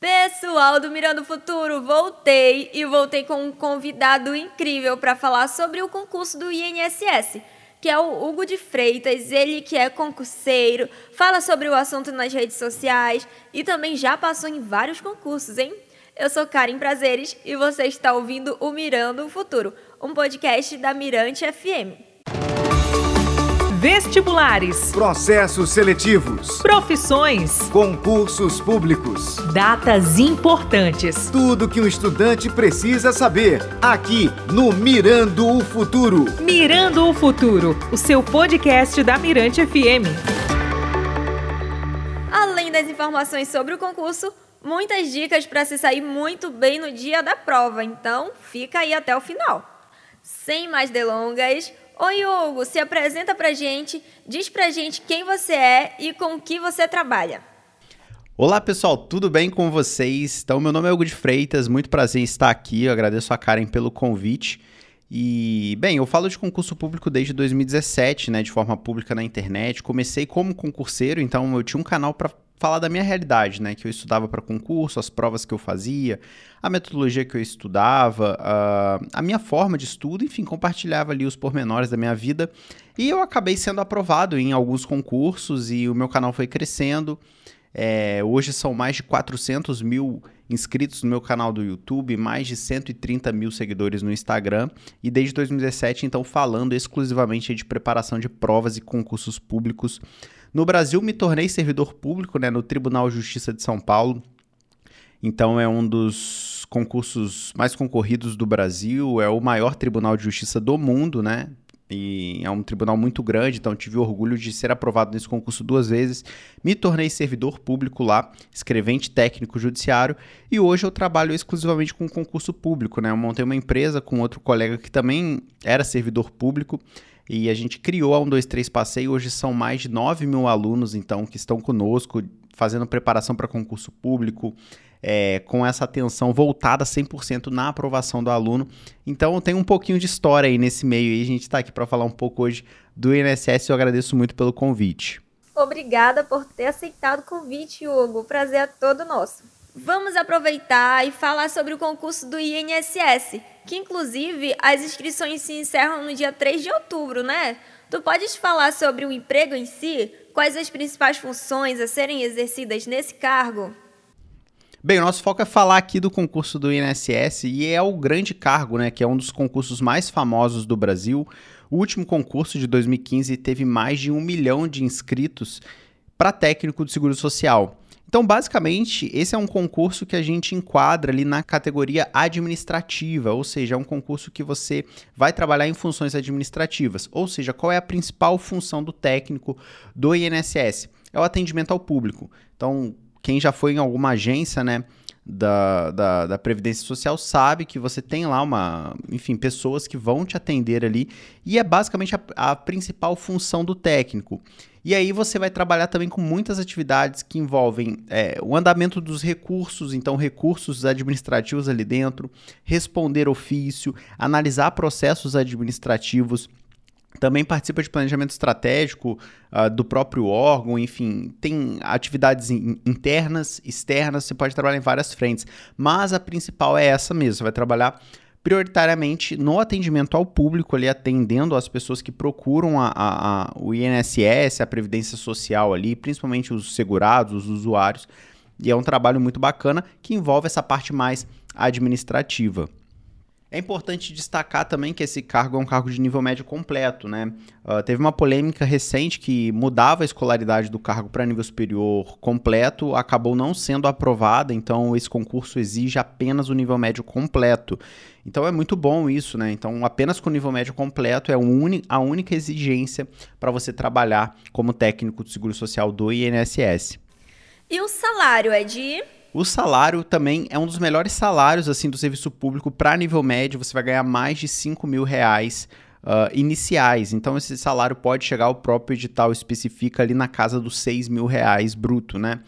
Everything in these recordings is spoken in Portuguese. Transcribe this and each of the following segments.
Pessoal do Mirando Futuro, voltei e voltei com um convidado incrível para falar sobre o concurso do INSS, que é o Hugo de Freitas, ele que é concurseiro, fala sobre o assunto nas redes sociais e também já passou em vários concursos, hein? Eu sou Karen Prazeres e você está ouvindo o Mirando Futuro, um podcast da Mirante FM. Vestibulares. Processos seletivos. Profissões. Concursos públicos. Datas importantes. Tudo que um estudante precisa saber. Aqui no Mirando o Futuro. Mirando o Futuro, o seu podcast da Mirante FM. Além das informações sobre o concurso, muitas dicas para se sair muito bem no dia da prova. Então, fica aí até o final. Sem mais delongas, Oi, Hugo, se apresenta pra gente, diz pra gente quem você é e com que você trabalha. Olá pessoal, tudo bem com vocês? Então, meu nome é Hugo de Freitas, muito prazer em estar aqui, eu agradeço a Karen pelo convite. E, bem, eu falo de concurso público desde 2017, né, de forma pública na internet. Comecei como concurseiro, então eu tinha um canal para falar da minha realidade, né? Que eu estudava para concurso, as provas que eu fazia, a metodologia que eu estudava, a, a minha forma de estudo, enfim, compartilhava ali os pormenores da minha vida. E eu acabei sendo aprovado em alguns concursos e o meu canal foi crescendo. É, hoje são mais de 400 mil inscritos no meu canal do YouTube, mais de 130 mil seguidores no Instagram e desde 2017, então, falando exclusivamente de preparação de provas e concursos públicos no Brasil, me tornei servidor público né, no Tribunal de Justiça de São Paulo. Então, é um dos concursos mais concorridos do Brasil, é o maior tribunal de justiça do mundo, né? E é um tribunal muito grande, então tive orgulho de ser aprovado nesse concurso duas vezes. Me tornei servidor público lá, escrevente técnico judiciário, e hoje eu trabalho exclusivamente com concurso público, né? Eu montei uma empresa com outro colega que também era servidor público e a gente criou a 123 Passeio. Hoje são mais de 9 mil alunos, então, que estão conosco, fazendo preparação para concurso público, é, com essa atenção voltada 100% na aprovação do aluno. Então, tem um pouquinho de história aí nesse meio e a gente está aqui para falar um pouco hoje do INSS. Eu agradeço muito pelo convite. Obrigada por ter aceitado o convite, Hugo. O prazer é todo nosso. Vamos aproveitar e falar sobre o concurso do INSS, que inclusive as inscrições se encerram no dia 3 de outubro, né? Tu podes falar sobre o emprego em si? Quais as principais funções a serem exercidas nesse cargo? Bem, o nosso foco é falar aqui do concurso do INSS e é o grande cargo, né, que é um dos concursos mais famosos do Brasil. O último concurso de 2015 teve mais de um milhão de inscritos para técnico de seguro social. Então, basicamente, esse é um concurso que a gente enquadra ali na categoria administrativa, ou seja, é um concurso que você vai trabalhar em funções administrativas. Ou seja, qual é a principal função do técnico do INSS? É o atendimento ao público. Então, quem já foi em alguma agência, né? Da, da, da, Previdência Social sabe que você tem lá uma, enfim, pessoas que vão te atender ali e é basicamente a, a principal função do técnico. E aí você vai trabalhar também com muitas atividades que envolvem é, o andamento dos recursos, então recursos administrativos ali dentro, responder ofício, analisar processos administrativos. Também participa de planejamento estratégico uh, do próprio órgão, enfim, tem atividades in internas, externas, você pode trabalhar em várias frentes, mas a principal é essa mesmo, você vai trabalhar prioritariamente no atendimento ao público, ali atendendo as pessoas que procuram a, a, a, o INSS, a Previdência Social ali, principalmente os segurados, os usuários. E é um trabalho muito bacana que envolve essa parte mais administrativa. É importante destacar também que esse cargo é um cargo de nível médio completo, né? Uh, teve uma polêmica recente que mudava a escolaridade do cargo para nível superior completo, acabou não sendo aprovada, então esse concurso exige apenas o nível médio completo. Então é muito bom isso, né? Então apenas com o nível médio completo é a única exigência para você trabalhar como técnico de seguro social do INSS. E o salário é de o salário também é um dos melhores salários assim do serviço público para nível médio. Você vai ganhar mais de 5 mil reais uh, iniciais. Então esse salário pode chegar, o próprio edital especifica ali na casa dos 6 mil reais bruto, né?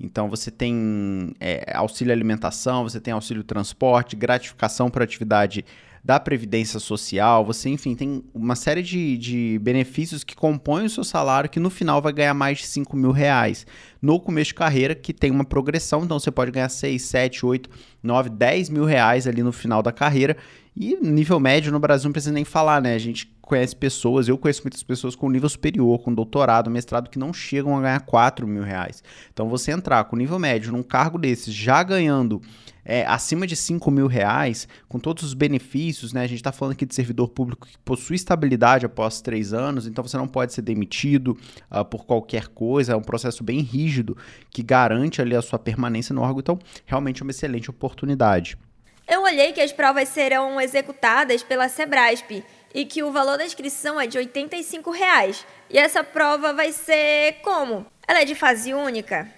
Então você tem é, auxílio alimentação, você tem auxílio transporte, gratificação por atividade da Previdência Social, você, enfim, tem uma série de, de benefícios que compõem o seu salário que no final vai ganhar mais de 5 mil reais. No começo de carreira, que tem uma progressão, então você pode ganhar 6, 7, 8, 9, 10 mil reais ali no final da carreira. E nível médio no Brasil não precisa nem falar, né? A gente conhece pessoas, eu conheço muitas pessoas com nível superior, com doutorado, mestrado, que não chegam a ganhar 4 mil reais. Então você entrar com nível médio num cargo desses, já ganhando é, acima de 5 mil reais, com todos os benefícios, né? A gente está falando aqui de servidor público que possui estabilidade após três anos, então você não pode ser demitido uh, por qualquer coisa, é um processo bem rígido que garante ali a sua permanência no órgão, então realmente é uma excelente oportunidade. Eu olhei que as provas serão executadas pela Sebrasp e que o valor da inscrição é de 85 reais. E essa prova vai ser como? Ela é de fase única?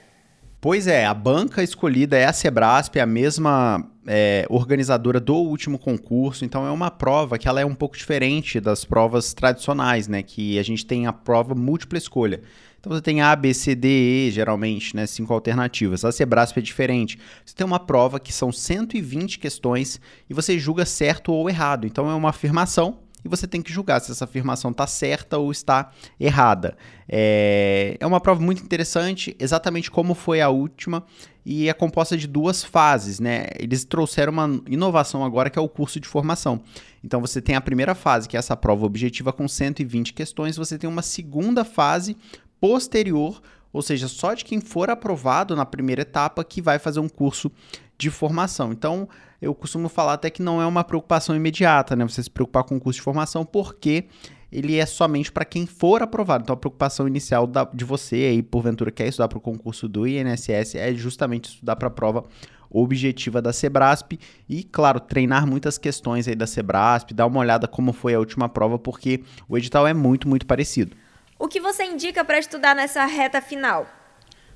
Pois é, a banca escolhida é a Sebrasp, a mesma é, organizadora do último concurso, então é uma prova que ela é um pouco diferente das provas tradicionais, né? Que a gente tem a prova múltipla escolha. Então você tem A, B, C, D, E, geralmente, né? Cinco alternativas. A Sebrasp é diferente. Você tem uma prova que são 120 questões e você julga certo ou errado. Então é uma afirmação e você tem que julgar se essa afirmação está certa ou está errada. É, é uma prova muito interessante, exatamente como foi a última, e é composta de duas fases, né? Eles trouxeram uma inovação agora que é o curso de formação. Então você tem a primeira fase, que é essa prova objetiva com 120 questões, você tem uma segunda fase posterior, ou seja, só de quem for aprovado na primeira etapa que vai fazer um curso de formação. Então, eu costumo falar até que não é uma preocupação imediata, né? Você se preocupar com o curso de formação, porque ele é somente para quem for aprovado. Então, a preocupação inicial da, de você aí, porventura, quer estudar para o concurso do INSS, é justamente estudar para a prova objetiva da Sebrasp e, claro, treinar muitas questões aí da Sebrasp, dar uma olhada como foi a última prova, porque o edital é muito, muito parecido. O que você indica para estudar nessa reta final?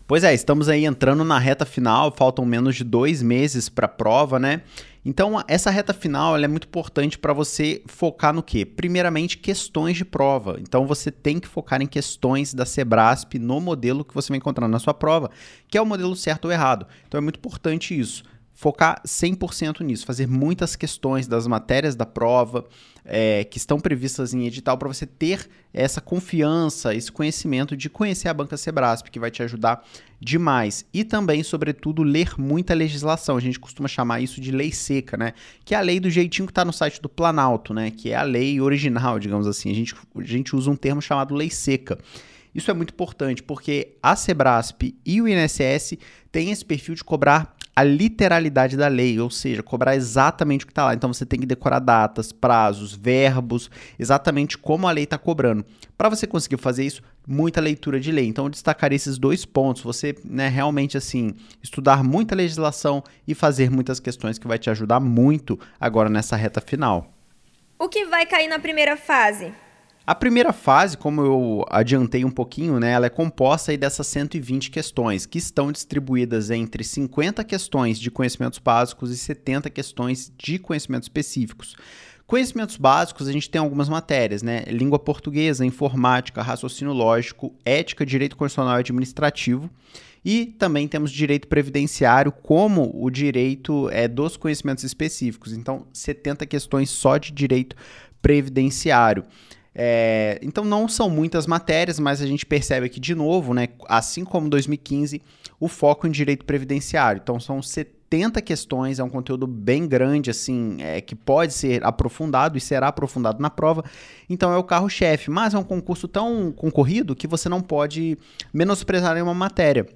Pois é, estamos aí entrando na reta final, faltam menos de dois meses para a prova, né? Então, essa reta final é muito importante para você focar no quê? Primeiramente, questões de prova. Então, você tem que focar em questões da Sebrasp no modelo que você vai encontrar na sua prova, que é o modelo certo ou errado. Então, é muito importante isso focar 100% nisso, fazer muitas questões das matérias da prova é, que estão previstas em edital para você ter essa confiança, esse conhecimento de conhecer a banca Sebrasp, que vai te ajudar demais. E também, sobretudo, ler muita legislação. A gente costuma chamar isso de lei seca, né? Que é a lei do jeitinho que está no site do Planalto, né? Que é a lei original, digamos assim. A gente, a gente usa um termo chamado lei seca. Isso é muito importante porque a Sebrasp e o INSS têm esse perfil de cobrar a literalidade da lei, ou seja, cobrar exatamente o que está lá. Então você tem que decorar datas, prazos, verbos, exatamente como a lei está cobrando. Para você conseguir fazer isso, muita leitura de lei. Então eu destacaria esses dois pontos. Você né, realmente assim estudar muita legislação e fazer muitas questões que vai te ajudar muito agora nessa reta final. O que vai cair na primeira fase? A primeira fase, como eu adiantei um pouquinho, né, ela é composta aí dessas 120 questões, que estão distribuídas entre 50 questões de conhecimentos básicos e 70 questões de conhecimentos específicos. Conhecimentos básicos, a gente tem algumas matérias, né? Língua portuguesa, informática, raciocínio lógico, ética, direito constitucional e administrativo. E também temos direito previdenciário, como o direito é, dos conhecimentos específicos. Então, 70 questões só de direito previdenciário. É, então não são muitas matérias, mas a gente percebe aqui de novo, né, assim como 2015, o foco em direito previdenciário. Então são 70 questões, é um conteúdo bem grande, assim, é, que pode ser aprofundado e será aprofundado na prova. Então é o carro-chefe, mas é um concurso tão concorrido que você não pode menosprezar nenhuma matéria.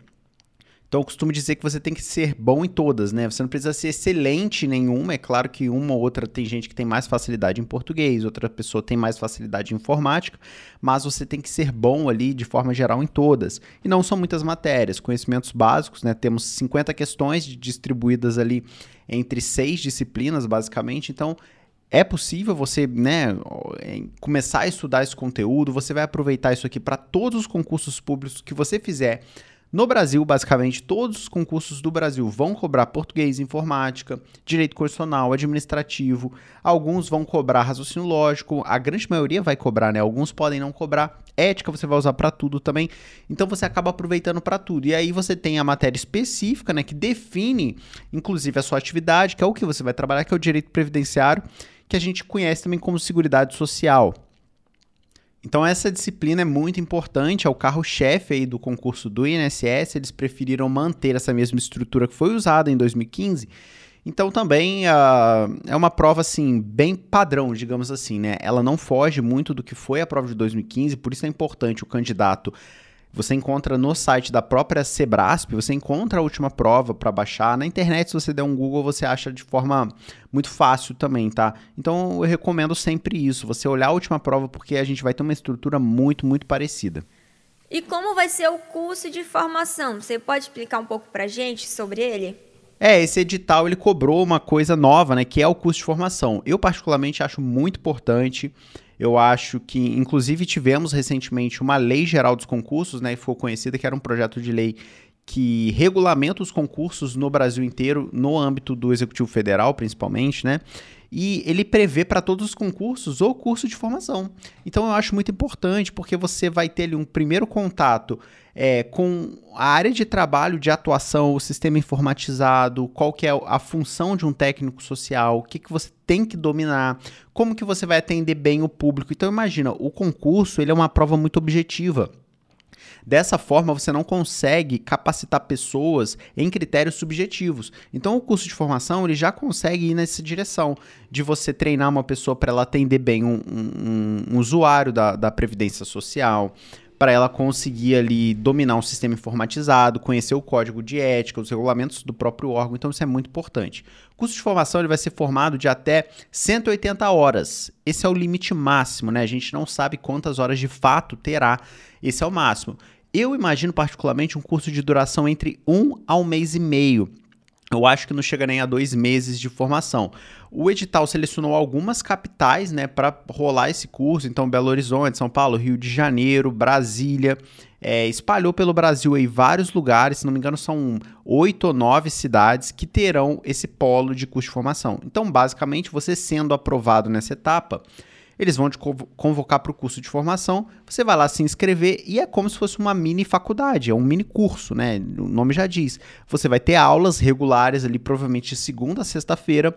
Então eu costumo dizer que você tem que ser bom em todas, né? Você não precisa ser excelente em nenhuma. É claro que uma ou outra tem gente que tem mais facilidade em português, outra pessoa tem mais facilidade em informática, mas você tem que ser bom ali de forma geral em todas. E não são muitas matérias, conhecimentos básicos, né? Temos 50 questões distribuídas ali entre seis disciplinas, basicamente. Então é possível você né, começar a estudar esse conteúdo, você vai aproveitar isso aqui para todos os concursos públicos que você fizer no Brasil, basicamente, todos os concursos do Brasil vão cobrar português, informática, direito constitucional, administrativo. Alguns vão cobrar raciocínio lógico, a grande maioria vai cobrar, né? Alguns podem não cobrar. Ética você vai usar para tudo também. Então você acaba aproveitando para tudo. E aí você tem a matéria específica, né, que define inclusive a sua atividade, que é o que você vai trabalhar, que é o direito previdenciário que a gente conhece também como Seguridade Social. Então essa disciplina é muito importante, é o carro-chefe aí do concurso do INSS, eles preferiram manter essa mesma estrutura que foi usada em 2015. Então também uh, é uma prova assim bem padrão, digamos assim, né? Ela não foge muito do que foi a prova de 2015, por isso é importante o candidato você encontra no site da própria Sebrasp, você encontra a última prova para baixar. Na internet, se você der um Google, você acha de forma muito fácil também, tá? Então eu recomendo sempre isso, você olhar a última prova, porque a gente vai ter uma estrutura muito, muito parecida. E como vai ser o curso de formação? Você pode explicar um pouco pra gente sobre ele? É, esse edital ele cobrou uma coisa nova, né, que é o curso de formação. Eu particularmente acho muito importante. Eu acho que, inclusive, tivemos recentemente uma lei geral dos concursos, né? E ficou conhecida que era um projeto de lei que regulamenta os concursos no Brasil inteiro, no âmbito do Executivo Federal, principalmente, né? E ele prevê para todos os concursos o curso de formação. Então eu acho muito importante, porque você vai ter ali um primeiro contato é, com a área de trabalho, de atuação, o sistema informatizado, qual que é a função de um técnico social, o que, que você tem que dominar, como que você vai atender bem o público. Então imagina, o concurso ele é uma prova muito objetiva. Dessa forma, você não consegue capacitar pessoas em critérios subjetivos. Então, o curso de formação ele já consegue ir nessa direção de você treinar uma pessoa para ela atender bem um, um, um usuário da, da Previdência Social, para ela conseguir ali dominar um sistema informatizado, conhecer o código de ética, os regulamentos do próprio órgão, então isso é muito importante. O curso de formação ele vai ser formado de até 180 horas. Esse é o limite máximo, né? A gente não sabe quantas horas de fato terá. Esse é o máximo. Eu imagino particularmente um curso de duração entre um a um mês e meio eu acho que não chega nem a dois meses de formação. O edital selecionou algumas capitais, né, para rolar esse curso. Então, Belo Horizonte, São Paulo, Rio de Janeiro, Brasília. É, espalhou pelo Brasil aí vários lugares, se não me engano, são oito ou nove cidades que terão esse polo de curso de formação. Então, basicamente, você sendo aprovado nessa etapa, eles vão te convocar para o curso de formação, você vai lá se inscrever e é como se fosse uma mini faculdade, é um mini curso, né? O nome já diz. Você vai ter aulas regulares ali, provavelmente de segunda a sexta-feira,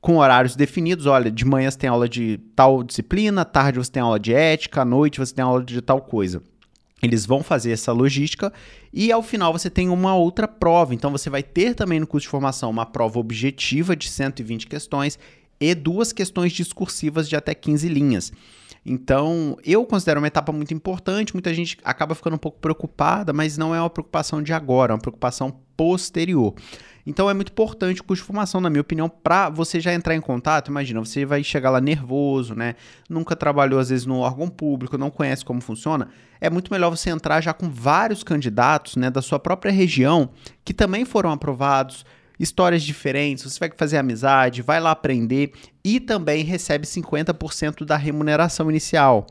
com horários definidos. Olha, de manhã você tem aula de tal disciplina, tarde você tem aula de ética, à noite você tem aula de tal coisa. Eles vão fazer essa logística e ao final você tem uma outra prova. Então você vai ter também no curso de formação uma prova objetiva de 120 questões e duas questões discursivas de até 15 linhas. Então, eu considero uma etapa muito importante. Muita gente acaba ficando um pouco preocupada, mas não é uma preocupação de agora, é uma preocupação posterior. Então, é muito importante o curso de formação, na minha opinião, para você já entrar em contato. Imagina, você vai chegar lá nervoso, né? Nunca trabalhou, às vezes, no órgão público, não conhece como funciona. É muito melhor você entrar já com vários candidatos, né, da sua própria região, que também foram aprovados histórias diferentes, você vai fazer amizade, vai lá aprender e também recebe 50% da remuneração inicial.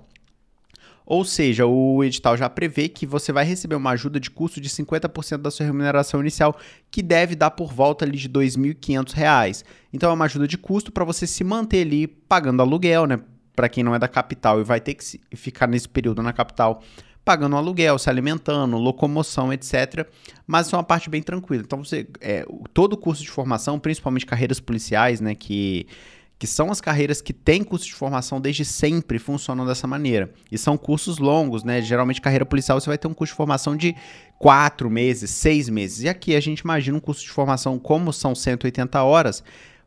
Ou seja, o edital já prevê que você vai receber uma ajuda de custo de 50% da sua remuneração inicial, que deve dar por volta ali de R$ 2.500. Então é uma ajuda de custo para você se manter ali pagando aluguel, né? Para quem não é da capital e vai ter que ficar nesse período na capital pagando aluguel, se alimentando, locomoção, etc. Mas é uma parte bem tranquila. Então, você, é, todo curso de formação, principalmente carreiras policiais, né, que, que são as carreiras que têm curso de formação desde sempre, funcionam dessa maneira. E são cursos longos, né? Geralmente, carreira policial, você vai ter um curso de formação de quatro meses, seis meses. E aqui a gente imagina um curso de formação, como são 180 horas,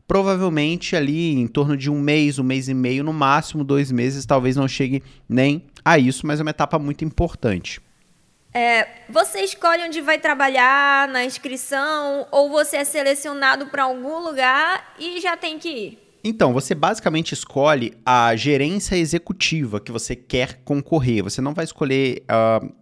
provavelmente ali em torno de um mês, um mês e meio, no máximo dois meses, talvez não chegue nem a isso, mas é uma etapa muito importante. É, você escolhe onde vai trabalhar na inscrição ou você é selecionado para algum lugar e já tem que ir? Então, você basicamente escolhe a gerência executiva que você quer concorrer. Você não vai escolher uh,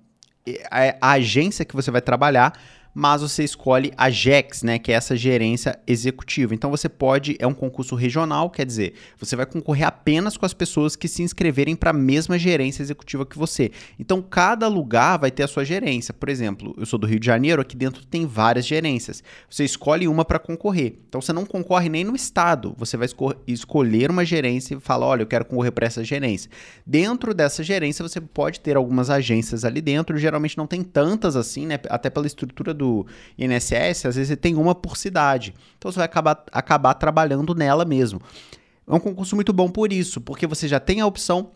a, a agência que você vai trabalhar, mas você escolhe a GEX, né, que é essa gerência executiva. Então você pode, é um concurso regional, quer dizer, você vai concorrer apenas com as pessoas que se inscreverem para a mesma gerência executiva que você. Então cada lugar vai ter a sua gerência. Por exemplo, eu sou do Rio de Janeiro, aqui dentro tem várias gerências. Você escolhe uma para concorrer. Então você não concorre nem no estado, você vai escolher uma gerência e fala, olha, eu quero concorrer para essa gerência. Dentro dessa gerência você pode ter algumas agências ali dentro, geralmente não tem tantas assim, né, até pela estrutura do do INSS, às vezes você tem uma por cidade. Então você vai acabar, acabar trabalhando nela mesmo. É um concurso muito bom por isso, porque você já tem a opção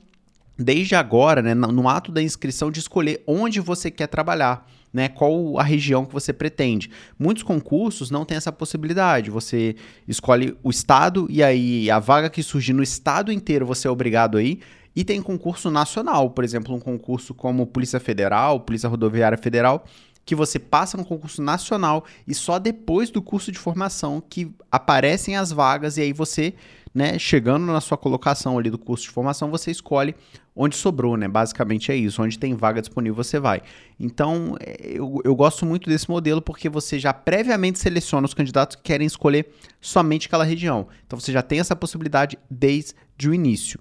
desde agora, né, no ato da inscrição, de escolher onde você quer trabalhar. Né, qual a região que você pretende. Muitos concursos não têm essa possibilidade. Você escolhe o estado e aí a vaga que surgir no estado inteiro você é obrigado aí. E tem concurso nacional, por exemplo, um concurso como Polícia Federal, Polícia Rodoviária Federal, que você passa no concurso nacional e só depois do curso de formação que aparecem as vagas e aí você né, chegando na sua colocação ali do curso de formação, você escolhe onde sobrou, né? Basicamente é isso. Onde tem vaga disponível, você vai. Então, é, eu, eu gosto muito desse modelo porque você já previamente seleciona os candidatos que querem escolher somente aquela região. Então, você já tem essa possibilidade desde o início.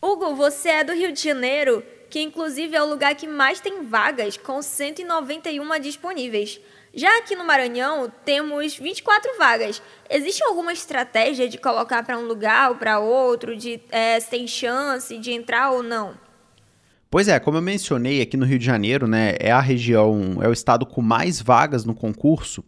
Hugo, você é do Rio de Janeiro, que inclusive é o lugar que mais tem vagas, com 191 disponíveis. Já aqui no Maranhão, temos 24 vagas. Existe alguma estratégia de colocar para um lugar ou para outro, de é, tem chance de entrar ou não? Pois é, como eu mencionei aqui no Rio de Janeiro, né, é a região, é o estado com mais vagas no concurso,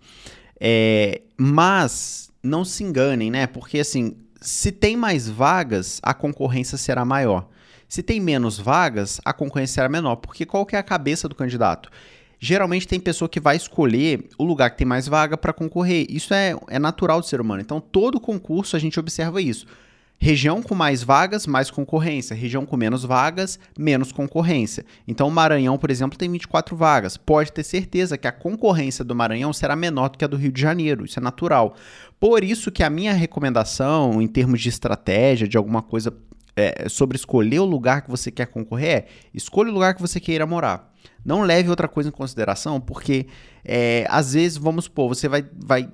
é, mas não se enganem, né, porque assim, se tem mais vagas, a concorrência será maior. Se tem menos vagas, a concorrência será menor, porque qual que é a cabeça do candidato? geralmente tem pessoa que vai escolher o lugar que tem mais vaga para concorrer. Isso é, é natural do ser humano. Então, todo concurso a gente observa isso. Região com mais vagas, mais concorrência. Região com menos vagas, menos concorrência. Então, o Maranhão, por exemplo, tem 24 vagas. Pode ter certeza que a concorrência do Maranhão será menor do que a do Rio de Janeiro. Isso é natural. Por isso que a minha recomendação, em termos de estratégia, de alguma coisa é, sobre escolher o lugar que você quer concorrer, é escolha o lugar que você queira morar. Não leve outra coisa em consideração, porque é, às vezes, vamos supor, você vai, vai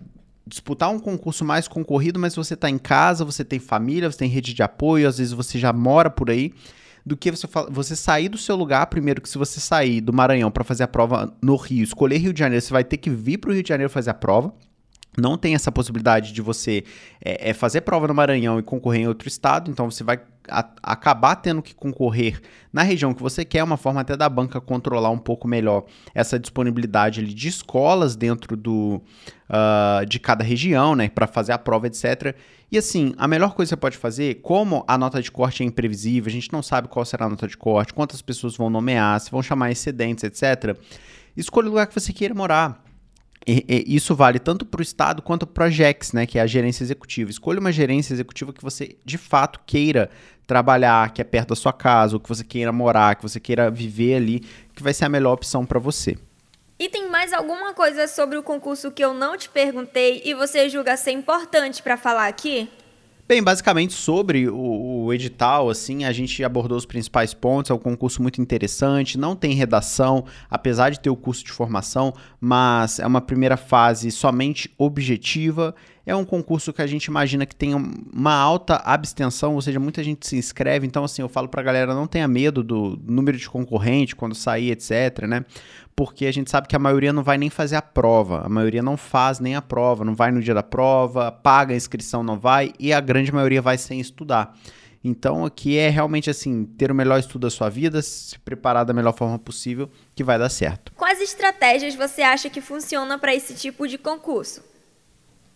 disputar um concurso mais concorrido, mas você está em casa, você tem família, você tem rede de apoio, às vezes você já mora por aí, do que você, você sair do seu lugar. Primeiro, que se você sair do Maranhão para fazer a prova no Rio, escolher Rio de Janeiro, você vai ter que vir para o Rio de Janeiro fazer a prova não tem essa possibilidade de você é, é, fazer prova no Maranhão e concorrer em outro estado, então você vai a, acabar tendo que concorrer na região que você quer, uma forma até da banca controlar um pouco melhor essa disponibilidade ali, de escolas dentro do, uh, de cada região, né, para fazer a prova, etc. E assim, a melhor coisa que você pode fazer, como a nota de corte é imprevisível, a gente não sabe qual será a nota de corte, quantas pessoas vão nomear, se vão chamar excedentes, etc. Escolha o lugar que você queira morar. E, e isso vale tanto para o Estado quanto para a GEX, né, que é a gerência executiva. Escolha uma gerência executiva que você de fato queira trabalhar, que é perto da sua casa, ou que você queira morar, que você queira viver ali, que vai ser a melhor opção para você. E tem mais alguma coisa sobre o concurso que eu não te perguntei e você julga ser importante para falar aqui? Bem, basicamente sobre o, o, edital, assim, a gente abordou os principais pontos. É um concurso muito interessante, não tem redação, apesar de ter o curso de formação, mas é uma primeira fase somente objetiva. É um concurso que a gente imagina que tem uma alta abstenção, ou seja, muita gente se inscreve. Então, assim, eu falo pra galera, não tenha medo do número de concorrente quando sair, etc, né? Porque a gente sabe que a maioria não vai nem fazer a prova, a maioria não faz nem a prova, não vai no dia da prova, paga a inscrição, não vai, e a grande maioria vai sem estudar. Então aqui é realmente assim, ter o melhor estudo da sua vida, se preparar da melhor forma possível, que vai dar certo. Quais estratégias você acha que funciona para esse tipo de concurso?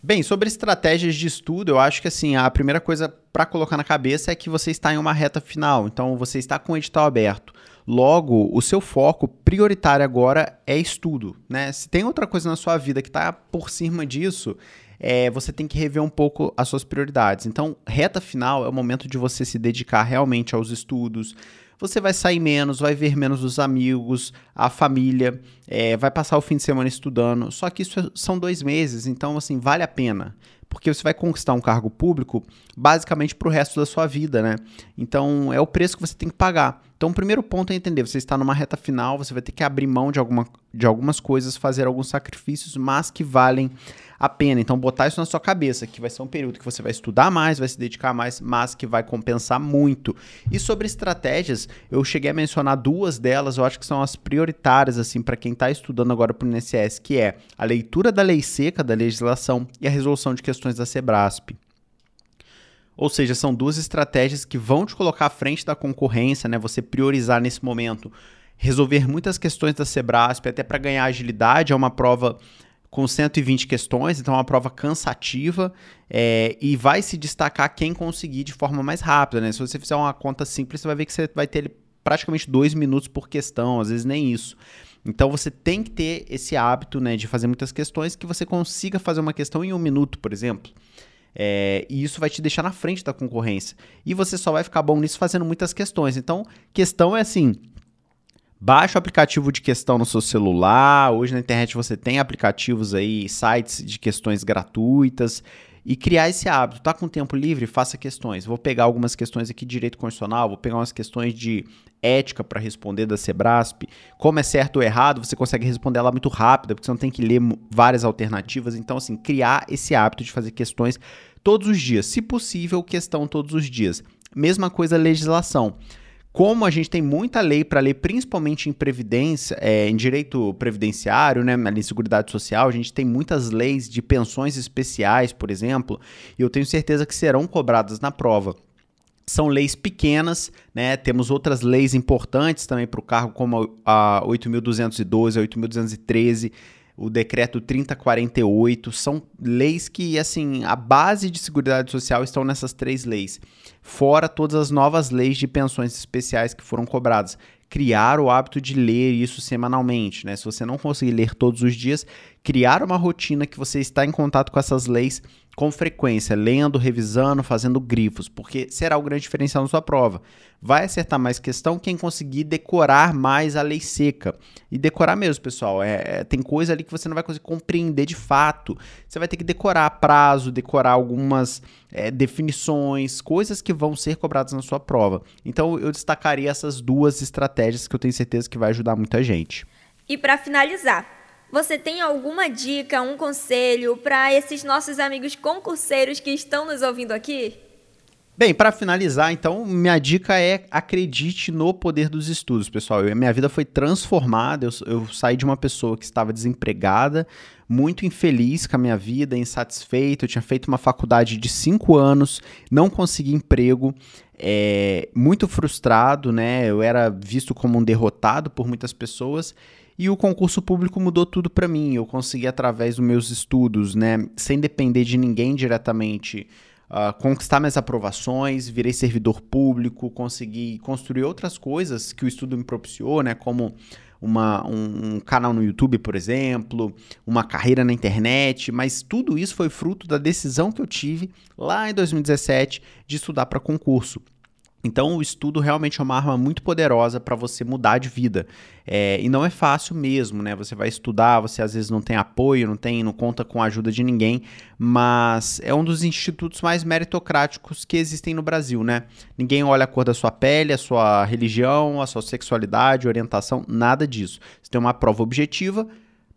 Bem, sobre estratégias de estudo, eu acho que assim, a primeira coisa para colocar na cabeça é que você está em uma reta final, então você está com o edital aberto. Logo, o seu foco prioritário agora é estudo, né? Se tem outra coisa na sua vida que está por cima disso, é, você tem que rever um pouco as suas prioridades. Então, reta final é o momento de você se dedicar realmente aos estudos. Você vai sair menos, vai ver menos os amigos, a família, é, vai passar o fim de semana estudando. Só que isso são dois meses, então, assim, vale a pena porque você vai conquistar um cargo público basicamente para o resto da sua vida, né? Então é o preço que você tem que pagar. Então o primeiro ponto é entender, você está numa reta final, você vai ter que abrir mão de, alguma, de algumas coisas, fazer alguns sacrifícios, mas que valem a pena. Então, botar isso na sua cabeça, que vai ser um período que você vai estudar mais, vai se dedicar mais, mas que vai compensar muito. E sobre estratégias, eu cheguei a mencionar duas delas, eu acho que são as prioritárias, assim, para quem está estudando agora para o INSS, que é a leitura da lei seca da legislação e a resolução de questões da SEBRASP. Ou seja, são duas estratégias que vão te colocar à frente da concorrência, né? Você priorizar nesse momento resolver muitas questões da Sebrasp, até para ganhar agilidade, é uma prova com 120 questões, então é uma prova cansativa é, e vai se destacar quem conseguir de forma mais rápida, né? Se você fizer uma conta simples, você vai ver que você vai ter praticamente dois minutos por questão, às vezes nem isso. Então você tem que ter esse hábito né, de fazer muitas questões que você consiga fazer uma questão em um minuto, por exemplo. É, e isso vai te deixar na frente da concorrência. E você só vai ficar bom nisso fazendo muitas questões. Então, questão é assim: baixa o aplicativo de questão no seu celular. Hoje na internet você tem aplicativos aí, sites de questões gratuitas e criar esse hábito. Tá com tempo livre? Faça questões. Vou pegar algumas questões aqui de direito constitucional, vou pegar umas questões de ética para responder da Sebrasp. Como é certo ou errado, você consegue responder ela muito rápida, porque você não tem que ler várias alternativas. Então, assim, criar esse hábito de fazer questões todos os dias. Se possível, questão todos os dias. Mesma coisa legislação como a gente tem muita lei para ler, principalmente em previdência, é, em direito previdenciário, né, na Seguridade Social, a gente tem muitas leis de pensões especiais, por exemplo, e eu tenho certeza que serão cobradas na prova. São leis pequenas, né? Temos outras leis importantes também para o cargo, como a 8.212, a 8.213 o decreto 3048, são leis que, assim, a base de seguridade social estão nessas três leis, fora todas as novas leis de pensões especiais que foram cobradas. Criar o hábito de ler isso semanalmente, né? Se você não conseguir ler todos os dias, criar uma rotina que você está em contato com essas leis com frequência, lendo, revisando, fazendo grifos, porque será o grande diferencial na sua prova. Vai acertar mais questão quem conseguir decorar mais a lei seca. E decorar mesmo, pessoal. É, é, tem coisa ali que você não vai conseguir compreender de fato. Você vai ter que decorar prazo, decorar algumas é, definições, coisas que vão ser cobradas na sua prova. Então eu destacaria essas duas estratégias que eu tenho certeza que vai ajudar muita gente. E para finalizar, você tem alguma dica, um conselho para esses nossos amigos concurseiros que estão nos ouvindo aqui? Bem, para finalizar, então, minha dica é acredite no poder dos estudos, pessoal. Eu, minha vida foi transformada. Eu, eu, saí de uma pessoa que estava desempregada, muito infeliz com a minha vida, insatisfeito. Eu tinha feito uma faculdade de cinco anos, não consegui emprego, é, muito frustrado, né? Eu era visto como um derrotado por muitas pessoas. E o concurso público mudou tudo para mim. Eu consegui, através dos meus estudos, né, sem depender de ninguém diretamente, uh, conquistar minhas aprovações, virei servidor público, consegui construir outras coisas que o estudo me propiciou, né, como uma, um, um, canal no YouTube, por exemplo, uma carreira na internet, mas tudo isso foi fruto da decisão que eu tive lá em 2017 de estudar para concurso. Então, o estudo realmente é uma arma muito poderosa para você mudar de vida. É, e não é fácil mesmo, né? Você vai estudar, você às vezes não tem apoio, não tem, não conta com a ajuda de ninguém, mas é um dos institutos mais meritocráticos que existem no Brasil, né? Ninguém olha a cor da sua pele, a sua religião, a sua sexualidade, orientação, nada disso. Você tem uma prova objetiva,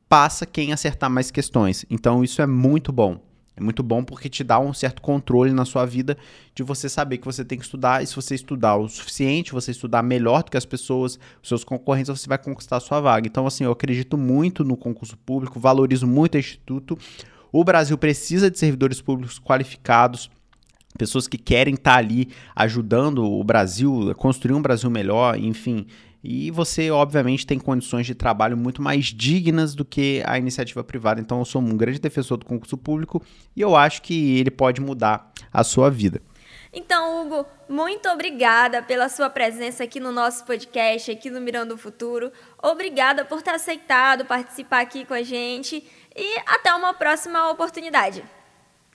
passa quem acertar mais questões. Então, isso é muito bom. É muito bom porque te dá um certo controle na sua vida de você saber que você tem que estudar. E se você estudar o suficiente, você estudar melhor do que as pessoas, os seus concorrentes, você vai conquistar a sua vaga. Então, assim, eu acredito muito no concurso público, valorizo muito o Instituto. O Brasil precisa de servidores públicos qualificados pessoas que querem estar ali ajudando o Brasil, construir um Brasil melhor, enfim. E você, obviamente, tem condições de trabalho muito mais dignas do que a iniciativa privada. Então, eu sou um grande defensor do concurso público e eu acho que ele pode mudar a sua vida. Então, Hugo, muito obrigada pela sua presença aqui no nosso podcast, aqui no Mirando o Futuro. Obrigada por ter aceitado participar aqui com a gente e até uma próxima oportunidade.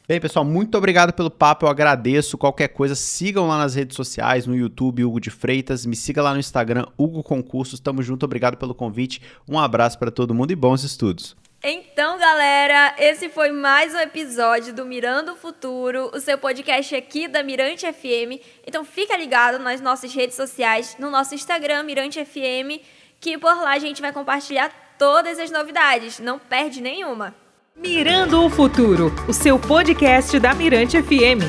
Bem, pessoal, muito obrigado pelo papo, eu agradeço. Qualquer coisa, sigam lá nas redes sociais, no YouTube, Hugo de Freitas, me siga lá no Instagram, Hugo Concursos. Tamo junto, obrigado pelo convite. Um abraço para todo mundo e bons estudos. Então, galera, esse foi mais um episódio do Mirando o Futuro, o seu podcast aqui da Mirante FM. Então, fica ligado nas nossas redes sociais, no nosso Instagram, Mirante FM, que por lá a gente vai compartilhar todas as novidades. Não perde nenhuma. Mirando o Futuro, o seu podcast da Mirante FM.